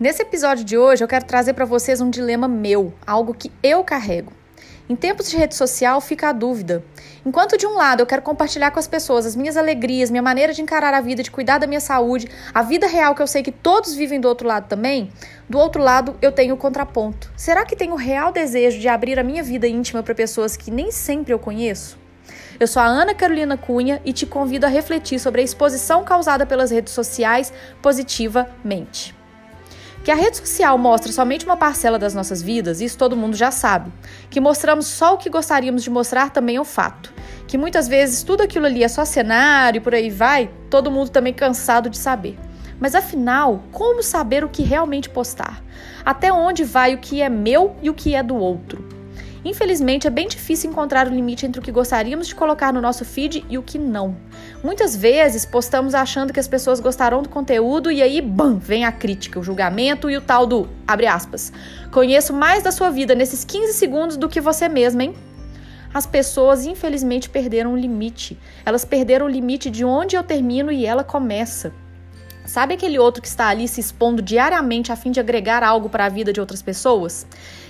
Nesse episódio de hoje, eu quero trazer para vocês um dilema meu, algo que eu carrego. Em tempos de rede social fica a dúvida. Enquanto de um lado eu quero compartilhar com as pessoas as minhas alegrias, minha maneira de encarar a vida, de cuidar da minha saúde, a vida real que eu sei que todos vivem do outro lado também, do outro lado eu tenho o contraponto. Será que tenho o real desejo de abrir a minha vida íntima para pessoas que nem sempre eu conheço? Eu sou a Ana Carolina Cunha e te convido a refletir sobre a exposição causada pelas redes sociais positivamente. Que a rede social mostra somente uma parcela das nossas vidas, isso todo mundo já sabe. Que mostramos só o que gostaríamos de mostrar também é um fato. Que muitas vezes tudo aquilo ali é só cenário e por aí vai, todo mundo também cansado de saber. Mas afinal, como saber o que realmente postar? Até onde vai o que é meu e o que é do outro? Infelizmente, é bem difícil encontrar o limite entre o que gostaríamos de colocar no nosso feed e o que não. Muitas vezes postamos achando que as pessoas gostarão do conteúdo e aí, bam, vem a crítica, o julgamento e o tal do, abre aspas, conheço mais da sua vida nesses 15 segundos do que você mesma, hein? As pessoas, infelizmente, perderam o limite. Elas perderam o limite de onde eu termino e ela começa. Sabe aquele outro que está ali se expondo diariamente a fim de agregar algo para a vida de outras pessoas?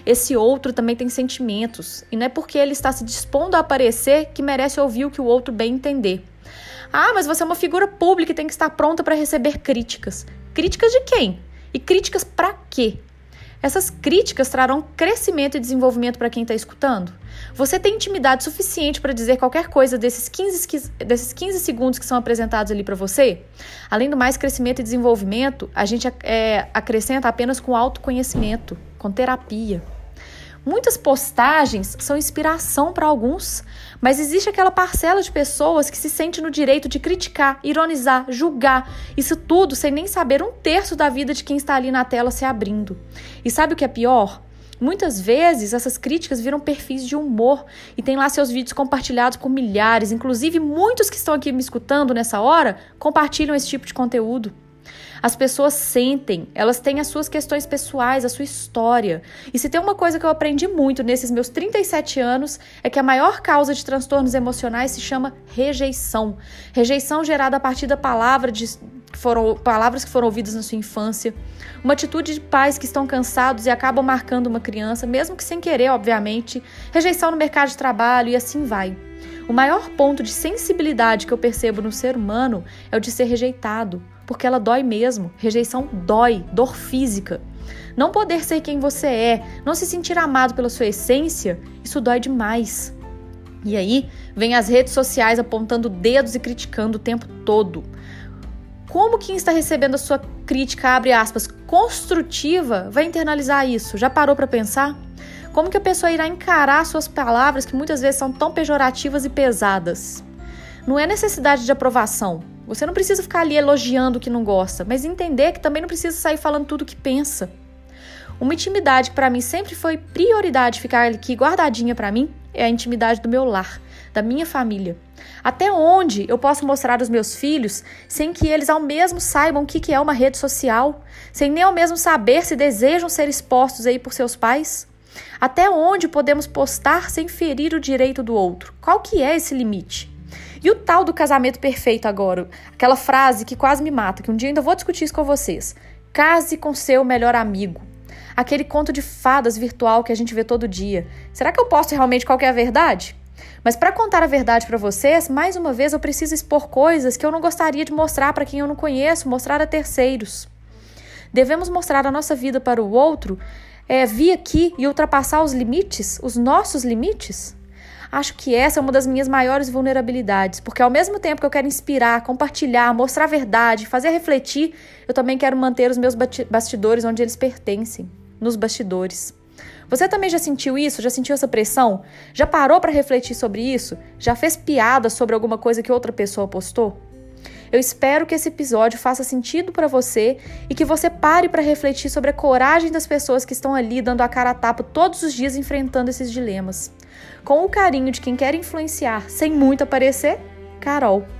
Esse outro também tem sentimentos, e não é porque ele está se dispondo a aparecer que merece ouvir o que o outro bem entender. Ah, mas você é uma figura pública e tem que estar pronta para receber críticas. Críticas de quem? E críticas para quê? Essas críticas trarão crescimento e desenvolvimento para quem está escutando? Você tem intimidade suficiente para dizer qualquer coisa desses 15, desses 15 segundos que são apresentados ali para você? Além do mais, crescimento e desenvolvimento, a gente é, acrescenta apenas com autoconhecimento, com terapia. Muitas postagens são inspiração para alguns, mas existe aquela parcela de pessoas que se sente no direito de criticar, ironizar, julgar, isso tudo sem nem saber um terço da vida de quem está ali na tela se abrindo. E sabe o que é pior? Muitas vezes essas críticas viram perfis de humor e tem lá seus vídeos compartilhados por milhares, inclusive muitos que estão aqui me escutando nessa hora compartilham esse tipo de conteúdo. As pessoas sentem, elas têm as suas questões pessoais, a sua história. E se tem uma coisa que eu aprendi muito nesses meus 37 anos, é que a maior causa de transtornos emocionais se chama rejeição. Rejeição gerada a partir da palavra de foram palavras que foram ouvidas na sua infância, uma atitude de pais que estão cansados e acabam marcando uma criança, mesmo que sem querer, obviamente, rejeição no mercado de trabalho e assim vai. O maior ponto de sensibilidade que eu percebo no ser humano é o de ser rejeitado, porque ela dói mesmo. Rejeição dói, dor física. Não poder ser quem você é, não se sentir amado pela sua essência, isso dói demais. E aí, vem as redes sociais apontando dedos e criticando o tempo todo. Como quem está recebendo a sua crítica, abre aspas, construtiva, vai internalizar isso? Já parou para pensar? Como que a pessoa irá encarar suas palavras que muitas vezes são tão pejorativas e pesadas? Não é necessidade de aprovação, você não precisa ficar ali elogiando o que não gosta, mas entender que também não precisa sair falando tudo o que pensa. Uma intimidade que para mim sempre foi prioridade ficar aqui guardadinha para mim é a intimidade do meu lar, da minha família. Até onde eu posso mostrar aos meus filhos sem que eles ao mesmo saibam o que é uma rede social, sem nem ao mesmo saber se desejam ser expostos aí por seus pais? Até onde podemos postar sem ferir o direito do outro? Qual que é esse limite? E o tal do casamento perfeito agora? Aquela frase que quase me mata, que um dia ainda vou discutir isso com vocês. Case com seu melhor amigo. Aquele conto de fadas virtual que a gente vê todo dia. Será que eu posso realmente qual é a verdade? Mas para contar a verdade para vocês, mais uma vez eu preciso expor coisas que eu não gostaria de mostrar para quem eu não conheço, mostrar a terceiros. Devemos mostrar a nossa vida para o outro, é, vir aqui e ultrapassar os limites, os nossos limites? Acho que essa é uma das minhas maiores vulnerabilidades, porque ao mesmo tempo que eu quero inspirar, compartilhar, mostrar a verdade, fazer refletir, eu também quero manter os meus bastidores onde eles pertencem nos bastidores. Você também já sentiu isso? Já sentiu essa pressão? Já parou para refletir sobre isso? Já fez piada sobre alguma coisa que outra pessoa postou? Eu espero que esse episódio faça sentido para você e que você pare para refletir sobre a coragem das pessoas que estão ali dando a cara a tapa todos os dias enfrentando esses dilemas. Com o carinho de quem quer influenciar sem muito aparecer, Carol.